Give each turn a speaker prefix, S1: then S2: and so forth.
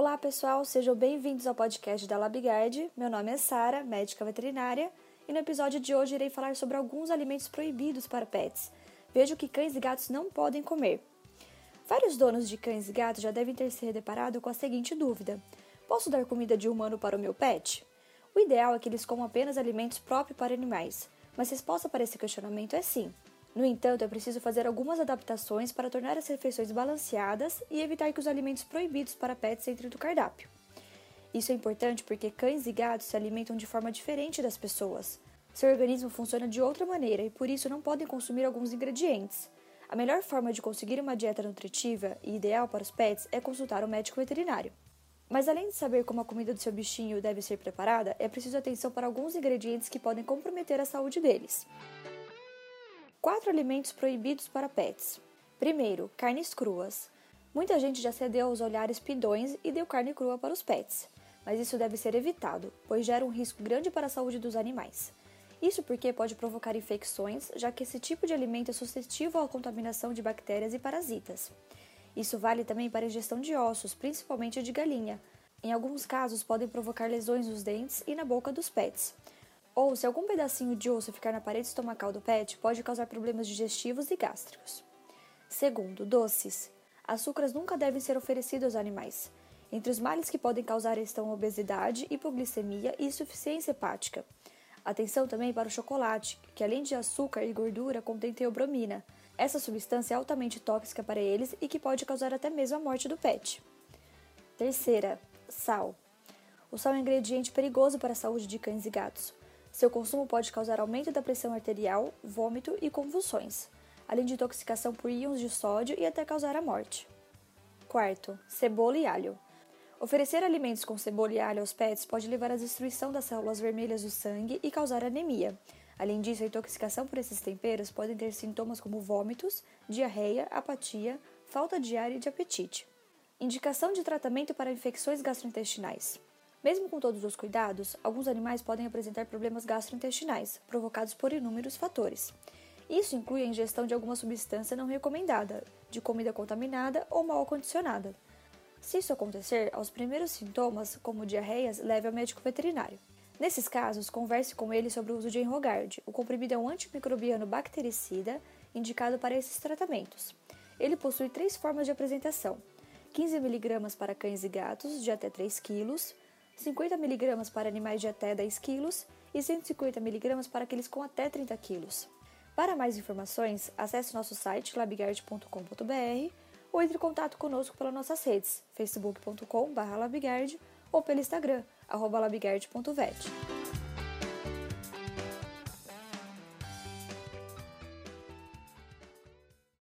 S1: Olá, pessoal, sejam bem-vindos ao podcast da LabGuard. Meu nome é Sara, médica veterinária, e no episódio de hoje irei falar sobre alguns alimentos proibidos para pets. Vejo que cães e gatos não podem comer. Vários donos de cães e gatos já devem ter se deparado com a seguinte dúvida: Posso dar comida de humano para o meu pet? O ideal é que eles comam apenas alimentos próprios para animais, mas a resposta para esse questionamento é sim. No entanto, é preciso fazer algumas adaptações para tornar as refeições balanceadas e evitar que os alimentos proibidos para pets entrem no cardápio. Isso é importante porque cães e gatos se alimentam de forma diferente das pessoas. Seu organismo funciona de outra maneira e por isso não podem consumir alguns ingredientes. A melhor forma de conseguir uma dieta nutritiva e ideal para os pets é consultar um médico veterinário. Mas além de saber como a comida do seu bichinho deve ser preparada, é preciso atenção para alguns ingredientes que podem comprometer a saúde deles. Quatro alimentos proibidos para pets. Primeiro, carnes cruas. Muita gente já cedeu aos olhares pidões e deu carne crua para os pets, mas isso deve ser evitado, pois gera um risco grande para a saúde dos animais. Isso porque pode provocar infecções, já que esse tipo de alimento é suscetível à contaminação de bactérias e parasitas. Isso vale também para a ingestão de ossos, principalmente de galinha. Em alguns casos, podem provocar lesões nos dentes e na boca dos pets. Ou, se algum pedacinho de osso ficar na parede estomacal do pet, pode causar problemas digestivos e gástricos. Segundo, doces. Açúcares nunca devem ser oferecidos aos animais. Entre os males que podem causar estão obesidade, hipoglicemia e insuficiência hepática. Atenção também para o chocolate, que além de açúcar e gordura contém teobromina. Essa substância é altamente tóxica para eles e que pode causar até mesmo a morte do pet. Terceira, sal. O sal é um ingrediente perigoso para a saúde de cães e gatos. Seu consumo pode causar aumento da pressão arterial, vômito e convulsões, além de intoxicação por íons de sódio e até causar a morte. Quarto, cebola e alho. Oferecer alimentos com cebola e alho aos pets pode levar à destruição das células vermelhas do sangue e causar anemia. Além disso, a intoxicação por esses temperos pode ter sintomas como vômitos, diarreia, apatia, falta de ar e de apetite. Indicação de tratamento para infecções gastrointestinais. Mesmo com todos os cuidados, alguns animais podem apresentar problemas gastrointestinais, provocados por inúmeros fatores. Isso inclui a ingestão de alguma substância não recomendada, de comida contaminada ou mal acondicionada. Se isso acontecer, aos primeiros sintomas, como diarreias, leve ao médico veterinário. Nesses casos, converse com ele sobre o uso de Enrogard. O comprimido é um antimicrobiano bactericida indicado para esses tratamentos. Ele possui três formas de apresentação: 15 mg para cães e gatos, de até 3 kg, 50 mg para animais de até 10 kg e 150 mg para aqueles com até 30 kg. Para mais informações, acesse nosso site labigard.com.br ou entre em contato conosco pelas nossas redes facebook.com.br ou pelo Instagram, labigard.vet.